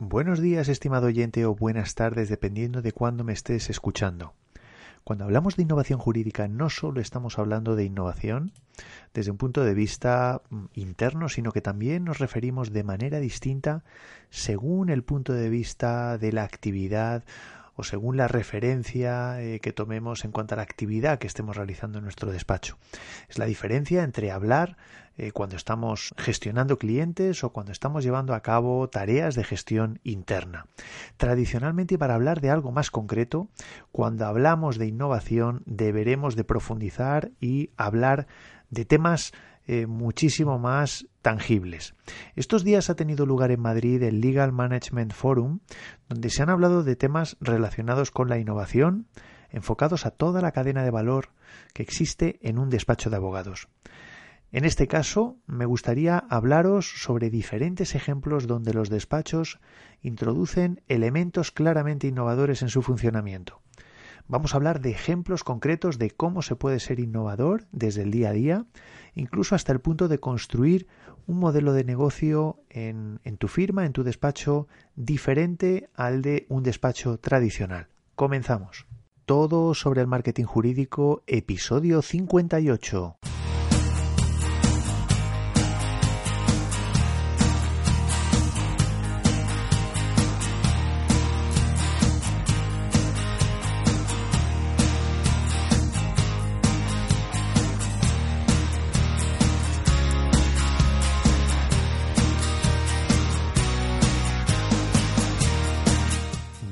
Buenos días, estimado oyente, o buenas tardes, dependiendo de cuándo me estés escuchando. Cuando hablamos de innovación jurídica, no solo estamos hablando de innovación desde un punto de vista mm, interno, sino que también nos referimos de manera distinta según el punto de vista de la actividad o según la referencia eh, que tomemos en cuanto a la actividad que estemos realizando en nuestro despacho. Es la diferencia entre hablar eh, cuando estamos gestionando clientes o cuando estamos llevando a cabo tareas de gestión interna. Tradicionalmente, para hablar de algo más concreto, cuando hablamos de innovación deberemos de profundizar y hablar de temas eh, muchísimo más tangibles. Estos días ha tenido lugar en Madrid el Legal Management Forum, donde se han hablado de temas relacionados con la innovación, enfocados a toda la cadena de valor que existe en un despacho de abogados. En este caso, me gustaría hablaros sobre diferentes ejemplos donde los despachos introducen elementos claramente innovadores en su funcionamiento. Vamos a hablar de ejemplos concretos de cómo se puede ser innovador desde el día a día, incluso hasta el punto de construir un modelo de negocio en, tu firma, en tu despacho, diferente al de un despacho tradicional. Comenzamos. Todo sobre el marketing jurídico, episodio 58.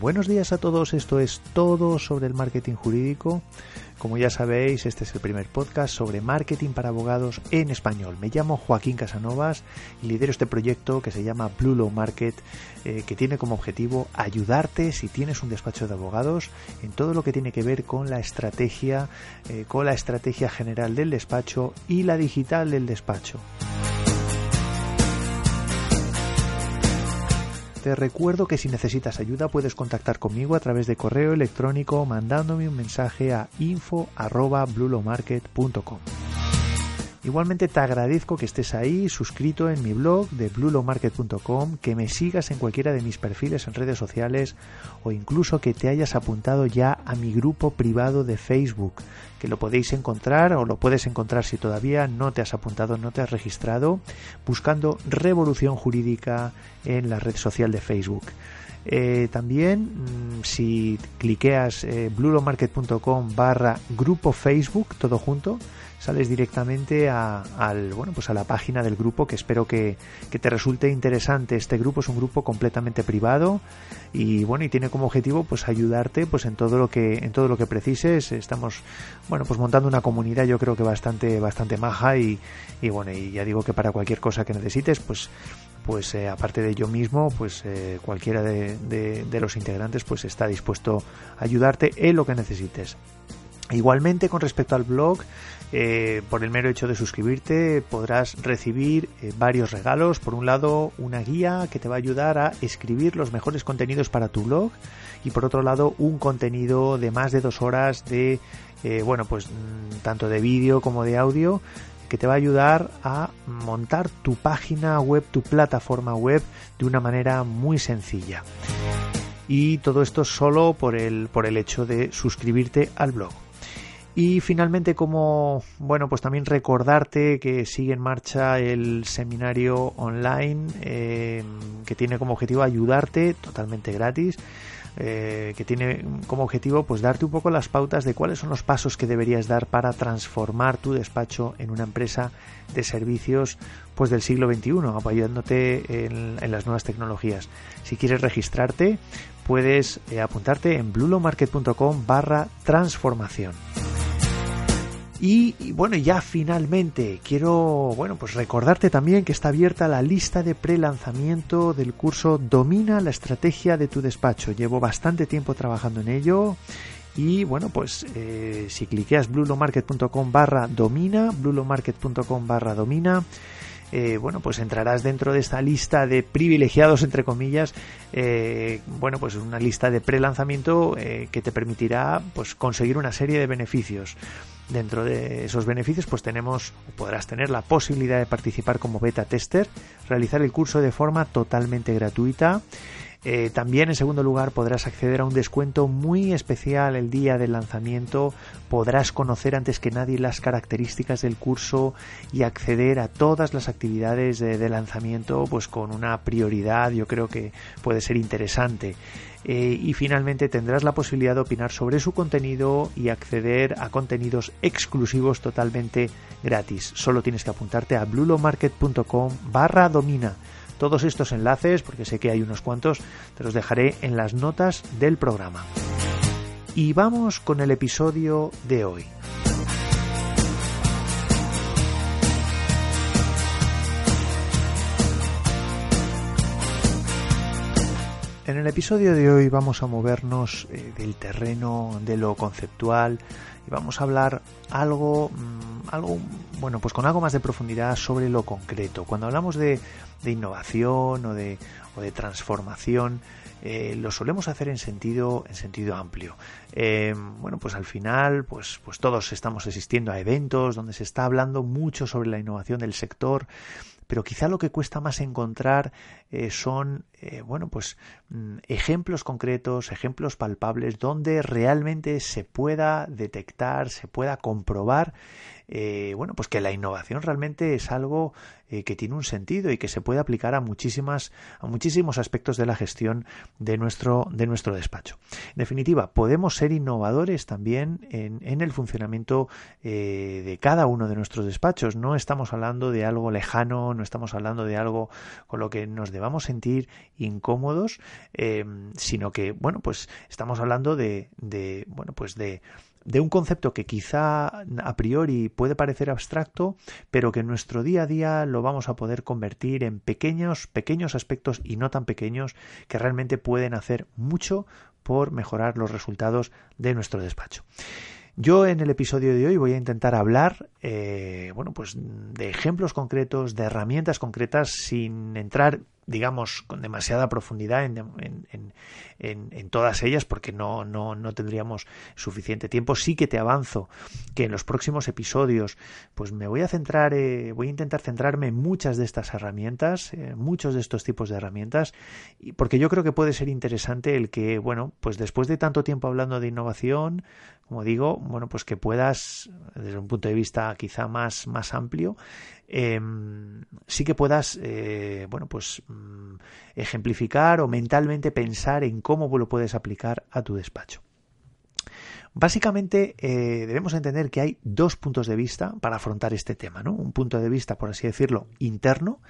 Buenos días a todos, esto es todo sobre el marketing jurídico. Como ya sabéis, este es el primer podcast sobre marketing para abogados en español. Me llamo Joaquín Casanovas y lidero este proyecto que se llama Blue Law Market, eh, que tiene como objetivo ayudarte si tienes un despacho de abogados en todo lo que tiene que ver con la estrategia, eh, con la estrategia general del despacho y la digital del despacho. Te recuerdo que si necesitas ayuda puedes contactar conmigo a través de correo electrónico mandándome un mensaje a info@blulomarket.com. Igualmente te agradezco que estés ahí suscrito en mi blog de blulomarket.com, que me sigas en cualquiera de mis perfiles en redes sociales o incluso que te hayas apuntado ya a mi grupo privado de Facebook, que lo podéis encontrar o lo puedes encontrar si todavía no te has apuntado, no te has registrado, buscando Revolución Jurídica en la red social de Facebook. Eh, también, mm, si cliqueas eh, blulomarket.com barra grupo Facebook, todo junto, sales directamente a, al, bueno, pues a la página del grupo que espero que, te resulte interesante. Este grupo es un grupo completamente privado y bueno y tiene como objetivo pues ayudarte pues en todo lo que en todo lo que precises. Estamos bueno pues montando una comunidad yo creo que bastante bastante maja y, y bueno y ya digo que para cualquier cosa que necesites pues pues eh, aparte de yo mismo, pues eh, cualquiera de, de, los integrantes pues está dispuesto a ayudarte en lo que necesites. Igualmente con respecto al blog, eh, por el mero hecho de suscribirte podrás recibir eh, varios regalos. Por un lado, una guía que te va a ayudar a escribir los mejores contenidos para tu blog y por otro lado, un contenido de más de dos horas de, eh, bueno, pues mm, tanto de vídeo como de audio que te va a ayudar a montar tu página web, tu plataforma web de una manera muy sencilla. Y todo esto solo por el, por el hecho de suscribirte al blog. Y finalmente, como bueno, pues también recordarte que sigue en marcha el seminario online eh, que tiene como objetivo ayudarte totalmente gratis. Eh, que tiene como objetivo pues darte un poco las pautas de cuáles son los pasos que deberías dar para transformar tu despacho en una empresa de servicios pues del siglo XXI, apoyándote en, las nuevas tecnologías. Si quieres registrarte, puedes eh, apuntarte en blulomarket.com barra transformación. Y, bueno, ya finalmente quiero bueno, pues recordarte también que está abierta la lista de pre-lanzamiento del curso Domina la estrategia de tu despacho. Llevo bastante tiempo trabajando en ello. Y bueno, pues eh, si cliqueas blulomarket.com barra domina, blulomarket.com barra domina, eh, bueno, pues entrarás dentro de esta lista de privilegiados, entre comillas, eh, bueno, pues una lista de pre-lanzamiento que te permitirá pues conseguir una serie de beneficios. Dentro de esos beneficios, pues tenemos, podrás tener la posibilidad de participar como beta tester, realizar el curso de forma totalmente gratuita. Eh, también en segundo lugar podrás acceder a un descuento muy especial el día del lanzamiento, podrás conocer antes que nadie las características del curso y acceder a todas las actividades de, lanzamiento pues con una prioridad yo creo que puede ser interesante. Eh, y finalmente tendrás la posibilidad de opinar sobre su contenido y acceder a contenidos exclusivos totalmente gratis. Solo tienes que apuntarte a blulomarket.com barra domina todos estos enlaces, porque sé que hay unos cuantos, te los dejaré en las notas del programa. Y vamos con el episodio de hoy. En el episodio de hoy vamos a movernos eh, del terreno de lo conceptual y vamos a hablar algo, mm, algo, bueno, pues con algo más de profundidad sobre lo concreto. Cuando hablamos de, innovación o de, o de transformación, eh, lo solemos hacer en sentido, en sentido amplio. Eh, bueno, pues al final, pues, pues todos estamos asistiendo a eventos donde se está hablando mucho sobre la innovación del sector, pero quizá lo que cuesta más encontrar eh, son bueno pues mm, ejemplos concretos ejemplos palpables donde realmente se pueda detectar se pueda comprobar eh, bueno, pues que la innovación realmente es algo eh, que tiene un sentido y que se puede aplicar a muchísimas, a muchísimos aspectos de la gestión de nuestro, de nuestro despacho. En definitiva, podemos ser innovadores también en, el funcionamiento eh, de cada uno de nuestros despachos. No estamos hablando de algo lejano, no estamos hablando de algo con lo que nos debamos sentir incómodos, sino que, bueno, pues estamos hablando de, bueno, pues de de un concepto que quizá a priori puede parecer abstracto, pero que en nuestro día a día lo vamos a poder convertir en pequeños, pequeños aspectos y no tan pequeños que realmente pueden hacer mucho por mejorar los resultados de nuestro despacho. Yo en el episodio de hoy voy a intentar hablar, eh, bueno, pues de ejemplos concretos, de herramientas concretas, sin entrar digamos, con demasiada profundidad en, en, en, en, todas ellas, porque no, no, no tendríamos suficiente tiempo. Sí que te avanzo que en los próximos episodios, pues me voy a centrar, eh, voy a intentar centrarme en muchas de estas herramientas, eh, muchos de estos tipos de herramientas, y porque yo creo que puede ser interesante el que, bueno, pues después de tanto tiempo hablando de innovación, como digo, bueno, pues que puedas, desde un punto de vista quizá más, más amplio, Em, sí que puedas, eh, bueno, pues mm, ejemplificar o mentalmente pensar en cómo lo puedes aplicar a tu despacho. Básicamente eh, debemos entender que hay dos puntos de vista para afrontar este tema, ¿no? Un punto de vista, por así decirlo, interno,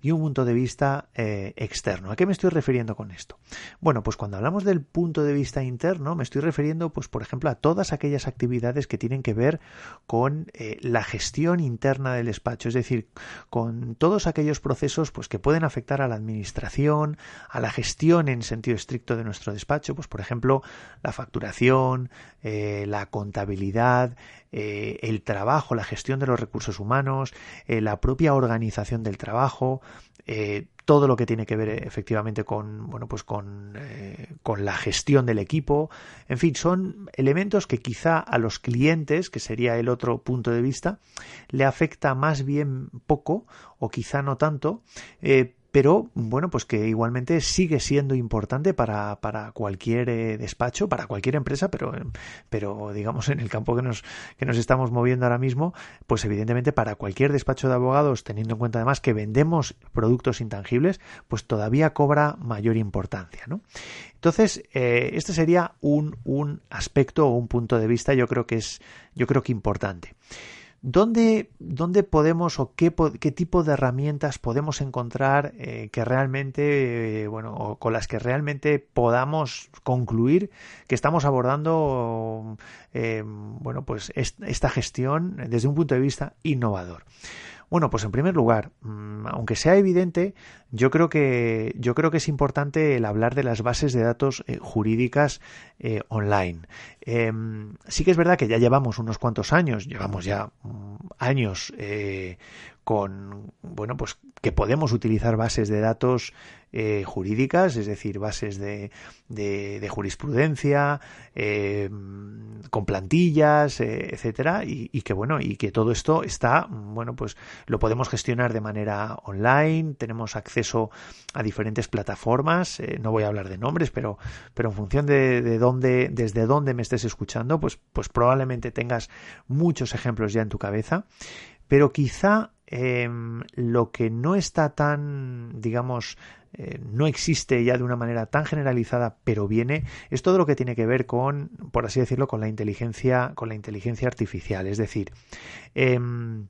y un punto de vista eh, externo. ¿A qué me estoy refiriendo con esto? Bueno, pues cuando hablamos del punto de vista interno, me estoy refiriendo, pues, por ejemplo, a todas aquellas actividades que tienen que ver con eh, la gestión interna del despacho, es decir, con todos aquellos procesos pues, que pueden afectar a la administración, a la gestión en sentido estricto de nuestro despacho, pues, por ejemplo, la facturación, eh, la contabilidad, el trabajo, la gestión de los recursos humanos, la propia organización del trabajo, eh, todo lo que tiene que ver efectivamente con bueno pues con, con, la gestión del equipo. En fin son elementos que quizá a los clientes que sería el otro punto de vista le afecta más bien poco o quizá no tanto pero bueno, pues que igualmente sigue siendo importante para, para cualquier eh, despacho, para cualquier empresa, pero, pero digamos en el campo que nos, que nos estamos moviendo ahora mismo, pues evidentemente para cualquier despacho de abogados, teniendo en cuenta además que vendemos productos intangibles, pues todavía cobra mayor importancia, ¿no? Entonces, eh, este sería un, un aspecto o un punto de vista, yo creo que es, yo creo que importante. ¿Dónde, dónde podemos o qué, qué, tipo de herramientas podemos encontrar eh, que realmente, eh, bueno, o con las que realmente podamos concluir que estamos abordando, eh, bueno, pues esta gestión desde un punto de vista innovador? Bueno, pues en primer lugar, mm, aunque sea evidente, yo creo que yo creo que es importante el hablar de las bases de datos jurídicas online. Em, sí que es verdad que ya llevamos unos cuantos años, llevamos ya mm, años eh, con, bueno, pues que podemos utilizar bases de datos eh, jurídicas, es decir, bases de, de, jurisprudencia, eh, con plantillas, eh, etcétera, y, y, que bueno, y que todo esto está, bueno, pues lo podemos gestionar de manera online, tenemos acceso a diferentes plataformas, no voy a hablar de nombres, pero, pero en función de, de dónde, desde dónde me estés escuchando, pues, pues probablemente tengas muchos ejemplos ya en tu cabeza, pero quizá Em, lo que no está tan, digamos, eh, no existe ya de una manera tan generalizada, pero viene, es todo lo que tiene que ver con, por así decirlo, con la inteligencia, con la inteligencia artificial. Es decir, em,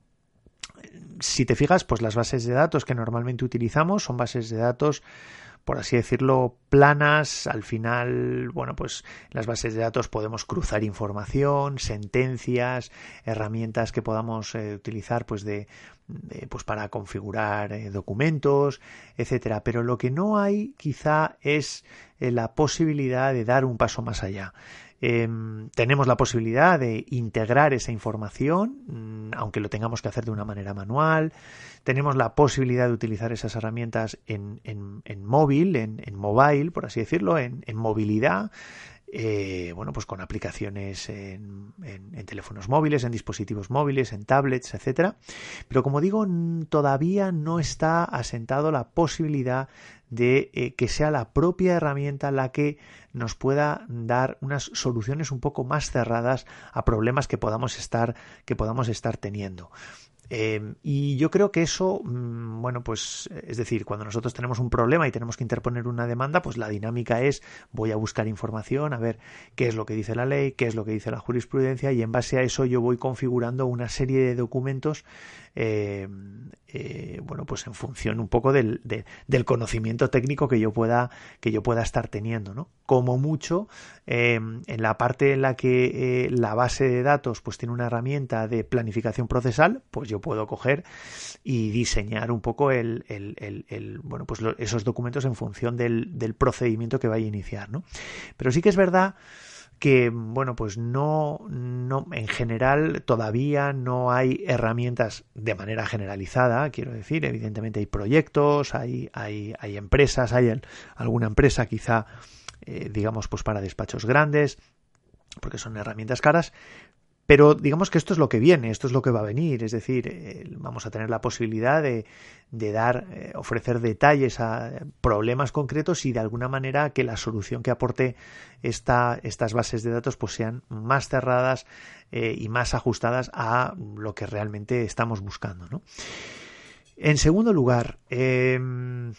si te fijas, pues las bases de datos que normalmente utilizamos son bases de datos por así decirlo, planas. Al final, bueno, pues en las bases de datos podemos cruzar información, sentencias, herramientas que podamos eh, utilizar, pues de, pues para configurar eh, documentos, etcétera. Pero lo que no hay, quizá, es eh, la posibilidad de dar un paso más allá. Em, tenemos la posibilidad de integrar esa información, mm, aunque lo tengamos que hacer de una manera manual. Tenemos la posibilidad de utilizar esas herramientas en, en, móvil, en, en, mobile, por así decirlo, en, movilidad. Eh, bueno, pues con aplicaciones en, teléfonos móviles, en dispositivos móviles, en tablets, etcétera. Pero como digo, todavía no está asentado la posibilidad de eh, que sea la propia herramienta la que nos pueda dar unas soluciones un poco más cerradas a problemas que podamos estar que podamos estar teniendo. Em, y yo creo que eso, mm, bueno, pues es decir, cuando nosotros tenemos un problema y tenemos que interponer una demanda, pues la dinámica es voy a buscar información, a ver qué es lo que dice la ley, qué es lo que dice la jurisprudencia y en base a eso yo voy configurando una serie de documentos eh, eh, bueno, pues en función un poco del, del, conocimiento técnico que yo pueda, que yo pueda estar teniendo, ¿no? Como mucho, em, en la parte en la que eh, la base de datos pues tiene una herramienta de planificación procesal, pues yo puedo coger y diseñar un poco el, el, el, bueno, pues esos documentos en función del, del procedimiento que vaya a iniciar, ¿no? Pero sí que es verdad que bueno pues no no en general todavía no hay herramientas de manera generalizada quiero decir evidentemente hay proyectos hay hay, hay empresas hay alguna empresa quizá eh, digamos pues para despachos grandes porque son herramientas caras pero digamos que esto es lo que viene, esto es lo que va a venir, es decir, eh, vamos a tener la posibilidad de, dar, eh, ofrecer detalles a problemas concretos y de alguna manera que la solución que aporte esta, estas bases de datos pues sean más cerradas eh, y más ajustadas a lo que realmente estamos buscando. ¿no? En segundo lugar, em,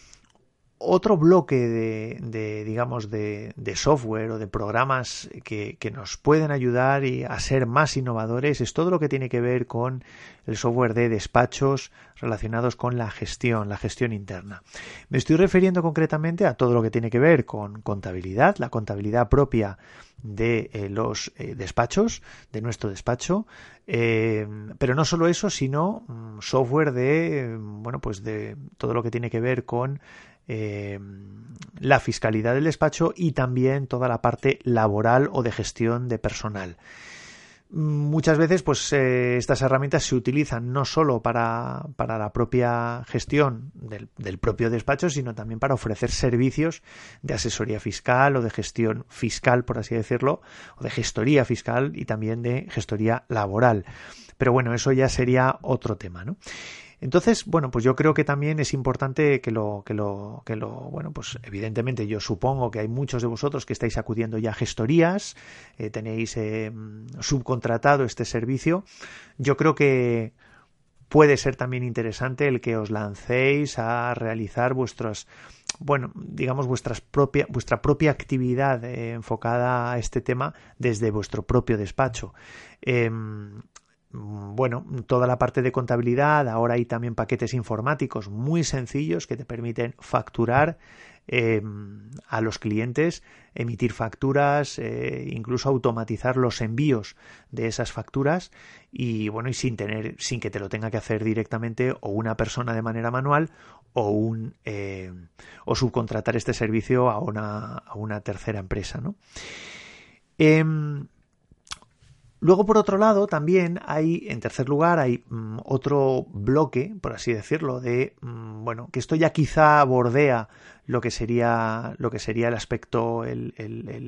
otro bloque de, digamos, de, software o de programas que, nos pueden ayudar a ser más innovadores es todo lo que tiene que ver con el software de despachos relacionados con la gestión, la gestión interna. Me estoy refiriendo concretamente a todo lo que tiene que ver con contabilidad, la contabilidad propia de eh, los eh, despachos, de nuestro despacho, eh, pero no solo eso, sino mm, software de, bueno, pues de todo lo que tiene que ver con eh, la fiscalidad del despacho y también toda la parte laboral o de gestión de personal. Muchas veces, pues eh, estas herramientas se utilizan no solo para, para la propia gestión del, del, propio despacho, sino también para ofrecer servicios de asesoría fiscal o de gestión fiscal, por así decirlo, o de gestoría fiscal y también de gestoría laboral. Pero bueno, eso ya sería otro tema, ¿no? Entonces, bueno, pues yo creo que también es importante que lo, que lo, que lo, bueno, pues evidentemente yo supongo que hay muchos de vosotros que estáis acudiendo ya a gestorías, eh, tenéis eh, subcontratado este servicio. Yo creo que puede ser también interesante el que os lancéis a realizar vuestras bueno, digamos vuestras propia, vuestra propia actividad eh, enfocada a este tema desde vuestro propio despacho. Em, Mm, bueno, toda la parte de contabilidad, ahora hay también paquetes informáticos muy sencillos que te permiten facturar em, a los clientes, emitir facturas, eh, incluso automatizar los envíos de esas facturas y bueno, y sin tener, sin que te lo tenga que hacer directamente o una persona de manera manual o un em, o subcontratar este servicio a una, a una tercera empresa, ¿no? Luego, por otro lado, también hay, en tercer lugar, hay mm, otro bloque, por así decirlo, de, mm, bueno, que esto ya quizá bordea lo que sería, lo que sería el aspecto, el,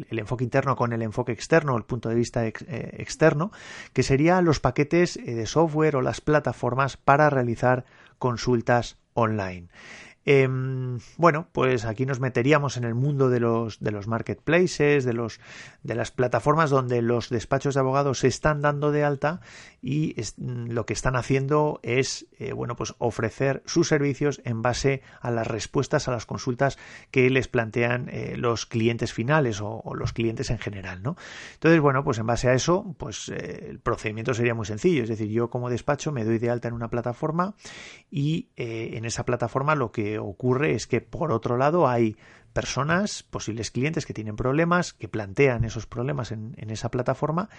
enfoque interno con el enfoque externo, el punto de vista eh, externo, que serían los paquetes eh, de software o las plataformas para realizar consultas online. Em, bueno, pues aquí nos meteríamos en el mundo de los, de los marketplaces, de, los, de las plataformas donde los despachos de abogados se están dando de alta y lo que están haciendo es, eh, bueno, pues ofrecer sus servicios en base a las respuestas a las consultas que les plantean eh, los clientes finales o, los clientes en general, ¿no? Entonces, bueno, pues en base a eso, pues eh, el procedimiento sería muy sencillo, es decir, yo como despacho me doy de alta en una plataforma y en esa plataforma lo que ocurre es que por otro lado hay personas, posibles clientes que tienen problemas, que plantean esos problemas en, esa plataforma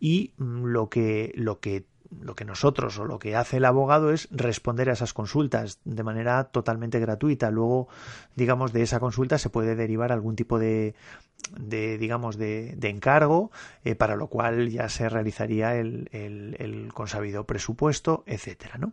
y mm, lo que, lo que lo que nosotros o lo que hace el abogado es responder a esas consultas de manera totalmente gratuita. Luego, digamos, de esa consulta se puede derivar algún tipo de, de digamos de, encargo eh, para lo cual ya se realizaría el, el, consabido presupuesto etcétera ¿no?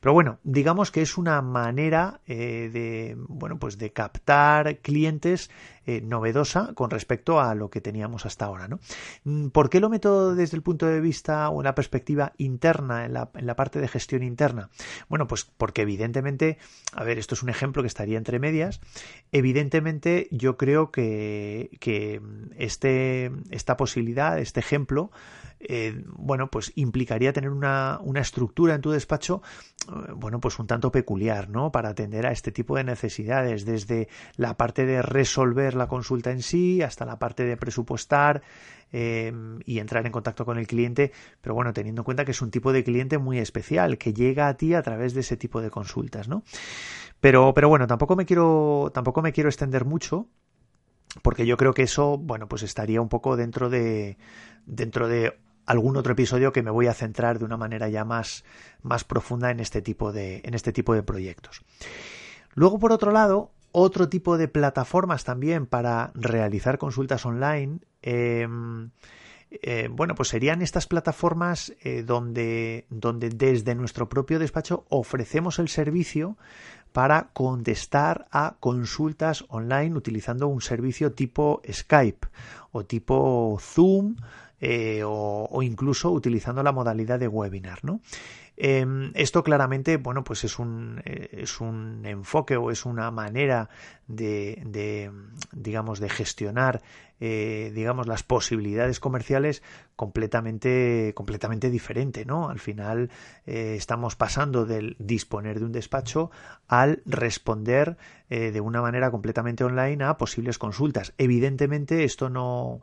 pero bueno digamos que es una manera eh, de bueno pues de captar clientes eh, novedosa con respecto a lo que teníamos hasta ahora ¿no? Mm, ¿por qué lo meto desde el punto de vista o la perspectiva interna en la, en la parte de gestión interna? bueno pues porque evidentemente a ver esto es un ejemplo que estaría entre medias evidentemente yo creo que que este, esta posibilidad, este ejemplo, eh, bueno, pues implicaría tener una, una, estructura en tu despacho, eh, bueno, pues un tanto peculiar, ¿no? Para atender a este tipo de necesidades, desde la parte de resolver la consulta en sí hasta la parte de presupuestar eh, y entrar en contacto con el cliente, pero bueno, teniendo en cuenta que es un tipo de cliente muy especial, que llega a ti a través de ese tipo de consultas, ¿no? Pero, pero bueno, tampoco me quiero, tampoco me quiero extender mucho porque yo creo que eso, bueno, pues estaría un poco dentro de dentro de algún otro episodio que me voy a centrar de una manera ya más, más profunda en este tipo de en este tipo de proyectos. Luego, por otro lado, otro tipo de plataformas también para realizar consultas online. Em, eh, bueno, pues serían estas plataformas eh, donde, donde desde nuestro propio despacho ofrecemos el servicio para contestar a consultas online utilizando un servicio tipo Skype o tipo Zoom eh, o, incluso utilizando la modalidad de webinar, ¿no? Em, esto claramente, bueno, pues es un, eh, es un enfoque o es una manera de, digamos, de gestionar, eh, digamos, las posibilidades comerciales completamente, completamente diferente, ¿no? Al final estamos pasando del disponer de un despacho al responder de una manera completamente online a posibles consultas. Evidentemente, esto no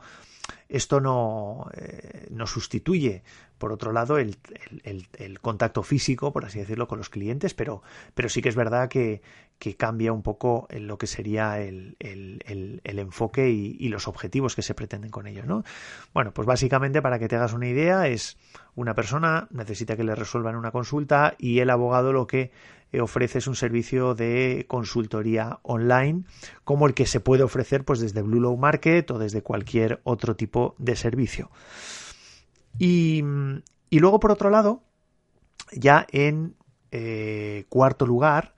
esto no, eh, no sustituye, por otro lado, el, el, contacto físico, por así decirlo, con los clientes, pero, pero sí que es verdad que, que cambia un poco en lo que sería el, enfoque y, y, los objetivos que se pretenden con ellos. ¿no? Bueno, pues básicamente, para que te hagas una idea, es una persona necesita que le resuelvan una consulta y el abogado lo que ofreces un servicio de consultoría online como el que se puede ofrecer pues desde Blue Low Market o desde cualquier otro tipo de servicio. Y, luego por otro lado, ya en eh, cuarto lugar,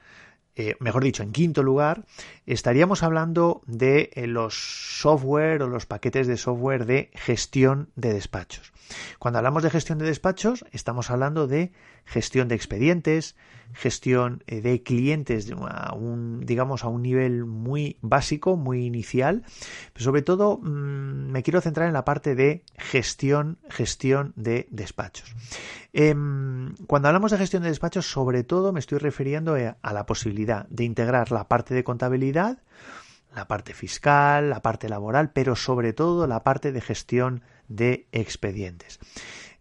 eh, mejor dicho, en quinto lugar, estaríamos hablando de eh, los software o los paquetes de software de gestión de despachos. Cuando hablamos de gestión de despachos, estamos hablando de gestión de expedientes, gestión eh, de clientes a un, digamos, a un nivel muy básico, muy inicial, pero sobre todo mm, me quiero centrar en la parte de gestión, gestión de despachos. Em, cuando hablamos de gestión de despachos, sobre todo me estoy refiriendo eh, a la posibilidad de integrar la parte de contabilidad, la parte fiscal, la parte laboral, pero sobre todo la parte de gestión de expedientes.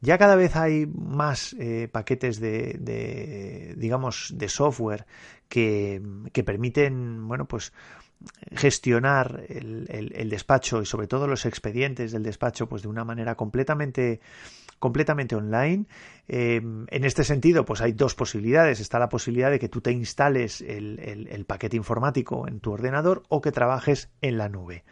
Ya cada vez hay más eh, paquetes de, digamos, de software que, que permiten, bueno, pues gestionar el, despacho y sobre todo los expedientes del despacho pues de una manera completamente completamente online. Em, en este sentido pues hay dos posibilidades. Está la posibilidad de que tú te instales el, paquete informático en tu ordenador o que trabajes en la nube.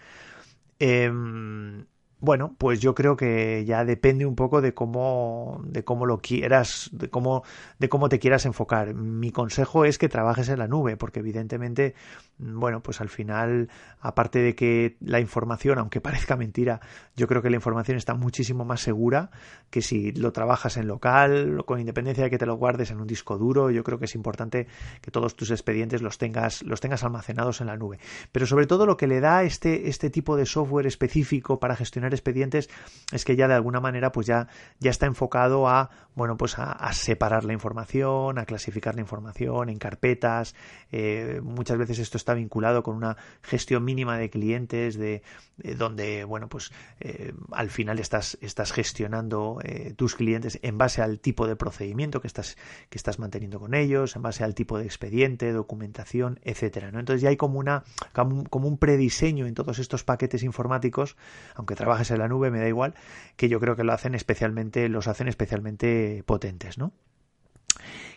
Em, bueno, pues yo creo que ya depende un poco de cómo, de cómo lo quieras, de cómo, de cómo te quieras enfocar. Mi consejo es que trabajes en la nube, porque evidentemente, bueno, pues al final, aparte de que la información, aunque parezca mentira, yo creo que la información está muchísimo más segura que si lo trabajas en local, con independencia de que te lo guardes en un disco duro. Yo creo que es importante que todos tus expedientes los tengas, los tengas almacenados en la nube. Pero sobre todo lo que le da este, este tipo de software específico para gestionar expedientes es que ya de alguna manera pues ya, ya está enfocado a bueno pues a, separar la información, a clasificar la información en carpetas. Eh, muchas veces esto está vinculado con una gestión mínima de clientes de, donde bueno pues eh, al final estás, estás gestionando eh, tus clientes en base al tipo de procedimiento que estás, que estás manteniendo con ellos, en base al tipo de expediente, documentación, etcétera. ¿no? Entonces ya hay como una como un prediseño en todos estos paquetes informáticos, aunque trabajes en la nube, me da igual, que yo creo que lo hacen especialmente, los hacen especialmente potentes, ¿no?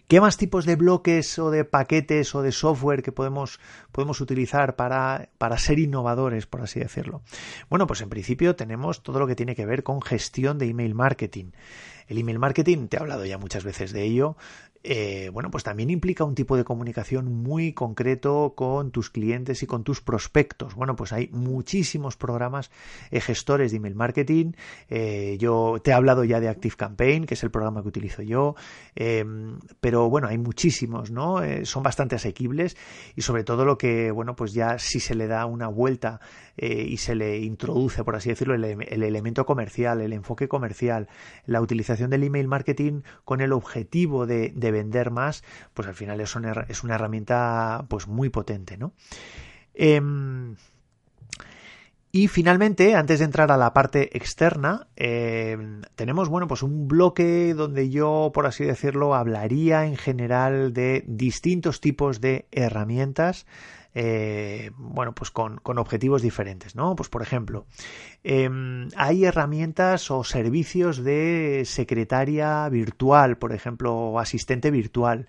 ¿Qué más tipos de bloques o de paquetes o de software que podemos, podemos utilizar para, para, ser innovadores, por así decirlo? Bueno, pues en principio tenemos todo lo que tiene que ver con gestión de email marketing. El email marketing, te he hablado ya muchas veces de ello, eh, bueno, pues también implica un tipo de comunicación muy concreto con tus clientes y con tus prospectos. Bueno, pues hay muchísimos programas eh, gestores de email marketing. Eh, yo te he hablado ya de Active Campaign, que es el programa que utilizo yo, em, pero bueno, hay muchísimos, ¿no? son bastante asequibles y sobre todo lo que, bueno, pues ya si se le da una vuelta y se le introduce, por así decirlo, el, el elemento comercial, el enfoque comercial, la utilización del email marketing con el objetivo de, de vender más, pues al final es una, es una herramienta pues muy potente, ¿no? Em, y finalmente, antes de entrar a la parte externa, em, tenemos bueno, pues un bloque donde yo, por así decirlo, hablaría en general de distintos tipos de herramientas eh, bueno, pues con, objetivos diferentes, ¿no? Pues por ejemplo, em, hay herramientas o servicios de secretaria virtual, por ejemplo, o asistente virtual.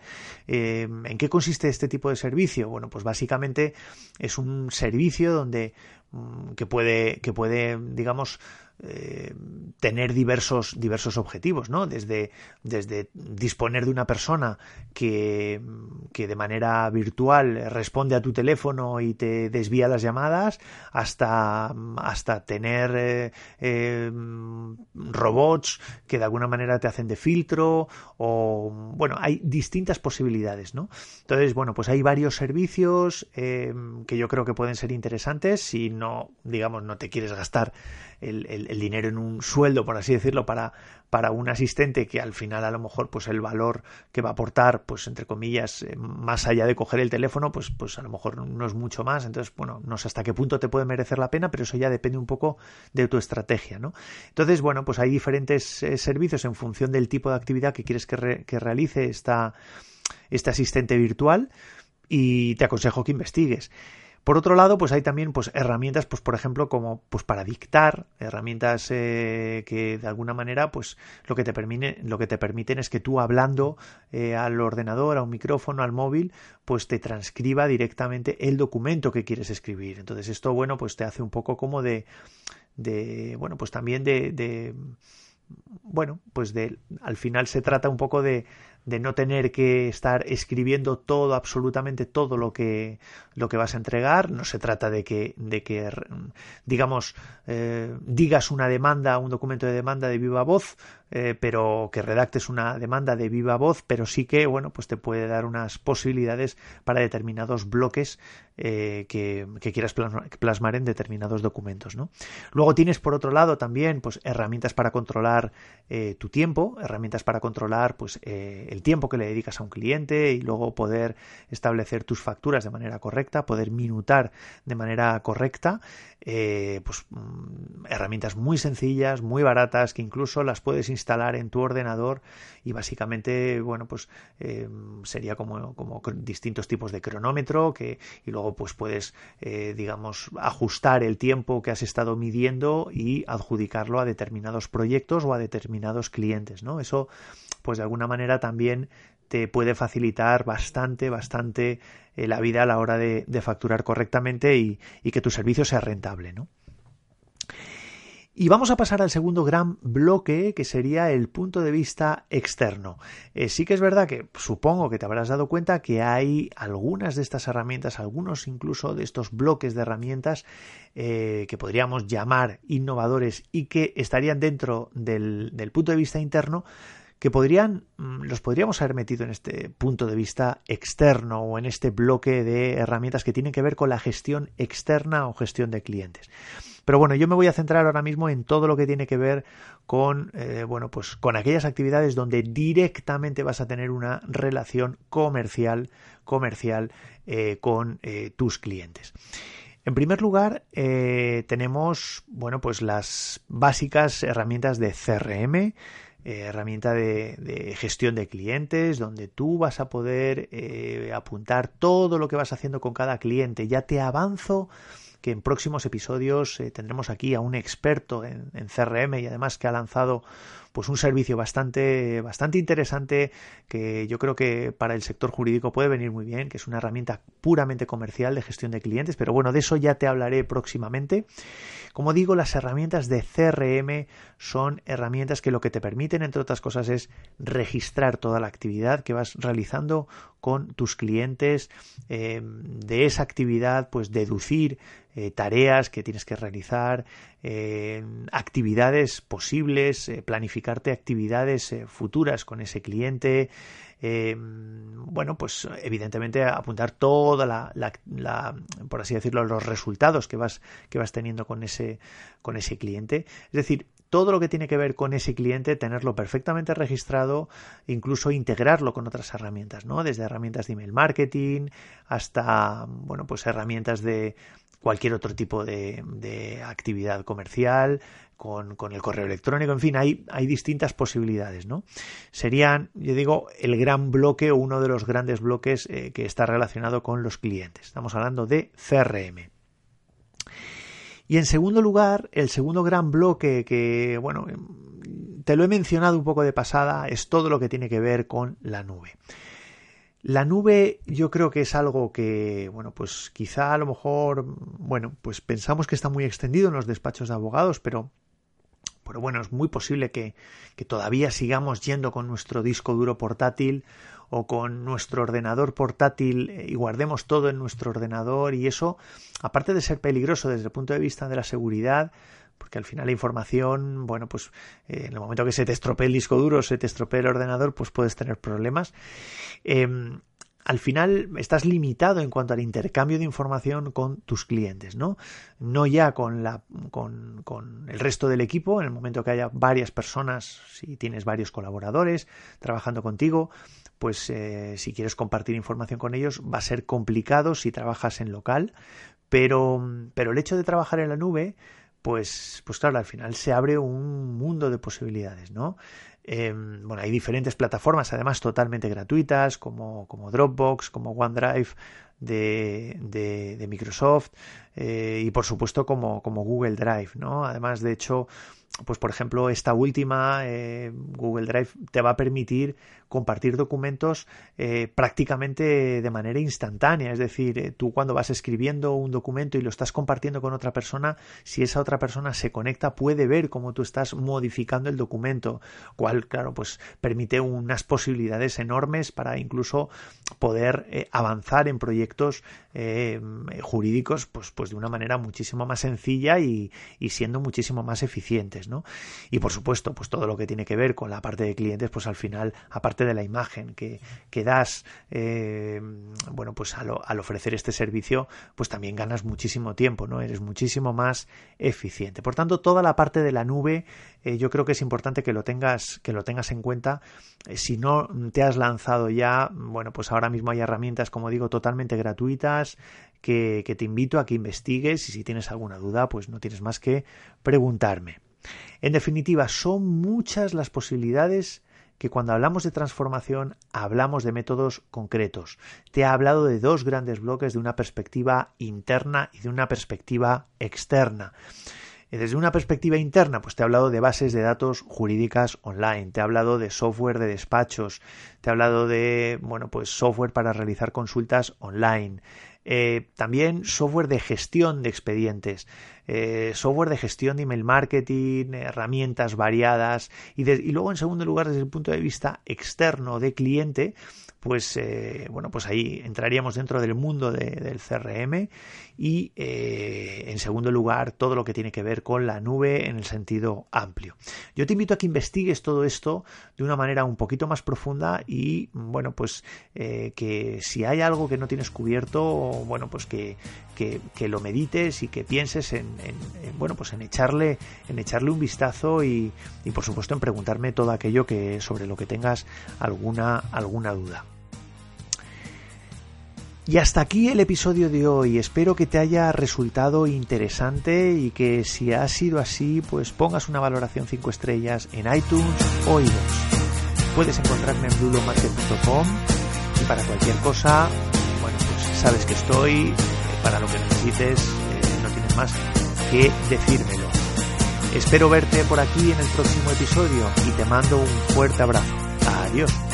Em, ¿En qué consiste este tipo de servicio? Bueno, pues básicamente es un servicio donde mm, que puede, que puede, digamos, eh, tener diversos, diversos objetivos, ¿no? Desde, desde disponer de una persona que, que, de manera virtual responde a tu teléfono y te desvía las llamadas, hasta, hasta tener eh, eh, robots que de alguna manera te hacen de filtro, o bueno, hay distintas posibilidades, ¿no? Entonces, bueno, pues hay varios servicios que yo creo que pueden ser interesantes si no, digamos, no te quieres gastar el, el, dinero en un sueldo, por así decirlo, para, para un asistente que al final a lo mejor pues el valor que va a aportar, pues entre comillas, eh, más allá de coger el teléfono, pues, pues a lo mejor no es mucho más. Entonces, bueno, no sé hasta qué punto te puede merecer la pena, pero eso ya depende un poco de tu estrategia, ¿no? Entonces, bueno, pues hay diferentes eh, servicios en función del tipo de actividad que quieres que, que realice esta, este asistente virtual y te aconsejo que investigues. Por otro lado, pues hay también pues, herramientas, pues, por ejemplo, como pues, para dictar, herramientas eh, que de alguna manera pues, lo, que te permite, lo que te permiten es que tú hablando eh, al ordenador, a un micrófono, al móvil, pues te transcriba directamente el documento que quieres escribir. Entonces esto, bueno, pues te hace un poco como de, de bueno, pues también de, de bueno, pues de, al final se trata un poco de, de no tener que estar escribiendo todo, absolutamente todo lo que, lo que vas a entregar. No se trata de que, de que digamos, eh, digas una demanda, un documento de demanda de viva voz, eh, pero que redactes una demanda de viva voz, pero sí que, bueno, pues te puede dar unas posibilidades para determinados bloques eh, que, quieras plasmar en determinados documentos. Luego tienes, por otro lado, también, pues, herramientas para controlar eh, tu tiempo, herramientas para controlar, pues, el tiempo que le dedicas a un cliente y luego poder establecer tus facturas de manera correcta, poder minutar de manera correcta, pues, mm, herramientas muy sencillas, muy baratas, que incluso las puedes instalar en tu ordenador y básicamente, bueno, pues eh, sería como, como, distintos tipos de cronómetro que, y luego pues puedes, eh, digamos, ajustar el tiempo que has estado midiendo y adjudicarlo a determinados proyectos o a determinados clientes, ¿no? Eso, pues de alguna manera también te puede facilitar bastante, bastante eh, la vida a la hora de, facturar correctamente y, y, que tu servicio sea rentable, ¿no? Y vamos a pasar al segundo gran bloque, que sería el punto de vista externo. Eh, sí que es verdad que supongo que te habrás dado cuenta que hay algunas de estas herramientas, algunos incluso de estos bloques de herramientas eh, que podríamos llamar innovadores y que estarían dentro del, del punto de vista interno, que podrían, mm, los podríamos haber metido en este punto de vista externo o en este bloque de herramientas que tienen que ver con la gestión externa o gestión de clientes. Pero bueno, yo me voy a centrar ahora mismo en todo lo que tiene que ver con, eh, bueno, pues con aquellas actividades donde directamente vas a tener una relación comercial, comercial eh, con eh, tus clientes. En primer lugar, tenemos, bueno, pues las básicas herramientas de CRM, herramienta de, gestión de clientes, donde tú vas a poder apuntar todo lo que vas haciendo con cada cliente. Ya te avanzo que en próximos episodios eh, tendremos aquí a un experto en, CRM y además que ha lanzado pues un servicio bastante, bastante interesante que yo creo que para el sector jurídico puede venir muy bien, que es una herramienta puramente comercial de gestión de clientes, pero bueno, de eso ya te hablaré próximamente. Como digo, las herramientas de CRM son herramientas que lo que te permiten, entre otras cosas, es registrar toda la actividad que vas realizando con tus clientes, eh, de esa actividad, pues deducir eh, tareas que tienes que realizar, eh, actividades posibles, eh, actividades futuras con ese cliente. bueno, pues evidentemente apuntar toda la, por así decirlo, los resultados que vas, que vas teniendo con ese, con ese cliente. Es decir, todo lo que tiene que ver con ese cliente, tenerlo perfectamente registrado, incluso integrarlo con otras herramientas, ¿no? Desde herramientas de email marketing hasta, bueno, pues herramientas de, cualquier otro tipo de, actividad comercial, con, el correo electrónico, en fin, hay, hay distintas posibilidades, ¿no? Serían, yo digo, el gran bloque o uno de los grandes bloques eh, que está relacionado con los clientes. Estamos hablando de CRM. Y en segundo lugar, el segundo gran bloque que, bueno, te lo he mencionado un poco de pasada, es todo lo que tiene que ver con la nube. La nube yo creo que es algo que, bueno, pues quizá a lo mejor, bueno, pues pensamos que está muy extendido en los despachos de abogados, pero, pero bueno, es muy posible que, que todavía sigamos yendo con nuestro disco duro portátil o con nuestro ordenador portátil eh, y guardemos todo en nuestro ordenador y eso, aparte de ser peligroso desde el punto de vista de la seguridad, porque al final la información, bueno, pues eh, en el momento que se te estropee el disco duro, se te estropee el ordenador, pues puedes tener problemas. Em, al final estás limitado en cuanto al intercambio de información con tus clientes, ¿no? No ya con, la, con, con, el resto del equipo, en el momento que haya varias personas, si tienes varios colaboradores trabajando contigo, pues eh, si quieres compartir información con ellos va a ser complicado si trabajas en local, pero, pero el hecho de trabajar en la nube pues, pues claro, al final se abre un mundo de posibilidades, ¿no? Em, bueno, hay diferentes plataformas, además totalmente gratuitas, como, como Dropbox, como OneDrive de, de, Microsoft eh, y por supuesto como, como Google Drive, ¿no? Además, de hecho, pues por ejemplo, esta última, eh, Google Drive, te va a permitir compartir documentos eh, prácticamente de manera instantánea. Es decir, eh, tú cuando vas escribiendo un documento y lo estás compartiendo con otra persona, si esa otra persona se conecta, puede ver cómo tú estás modificando el documento, cual, claro, pues permite unas posibilidades enormes para incluso poder avanzar en proyectos jurídicos, pues, pues de una manera muchísimo más sencilla y, y siendo muchísimo más eficientes. Y por supuesto, pues todo lo que tiene que ver con la parte de clientes, pues al final, aparte de la imagen que, que das, eh, bueno, pues al, ofrecer este servicio, pues también ganas muchísimo tiempo, ¿no? Eres muchísimo más eficiente. Por tanto, toda la parte de la nube, eh, yo creo que es importante que lo tengas, que lo tengas en cuenta. Eh, si no te has lanzado ya, bueno, pues ahora mismo hay herramientas, como digo, totalmente gratuitas, que, que, te invito a que investigues y si tienes alguna duda, pues no tienes más que preguntarme. En definitiva, son muchas las posibilidades que cuando hablamos de transformación hablamos de métodos concretos. Te he hablado de dos grandes bloques de una perspectiva interna y de una perspectiva externa. Desde una perspectiva interna, pues te he hablado de bases de datos jurídicas online, te he hablado de software de despachos, te he hablado de, bueno, pues software para realizar consultas online, Eh, también software de gestión de expedientes. Eh, software de gestión de email marketing, herramientas variadas y, luego en segundo lugar desde el punto de vista externo de cliente pues eh, bueno, pues ahí entraríamos dentro del mundo del CRM y eh, en segundo lugar todo lo que tiene que ver con la nube en el sentido amplio. Yo te invito a que investigues todo esto de una manera un poquito más profunda y bueno, pues eh, que si hay algo que no tienes cubierto, bueno, pues que, que, lo medites y que pienses en, bueno, pues en echarle, en echarle un vistazo y, y por supuesto en preguntarme todo aquello que sobre lo que tengas alguna, alguna duda. Y hasta aquí el episodio de hoy. Espero que te haya resultado interesante y que si ha sido así, pues pongas una valoración 5 estrellas en iTunes o iVoox. Puedes encontrarme en blulomarket.com y para cualquier cosa, bueno, pues sabes que estoy, para lo que necesites, eh, no tienes más que decírmelo. Espero verte por aquí en el próximo episodio y te mando un fuerte abrazo. Adiós.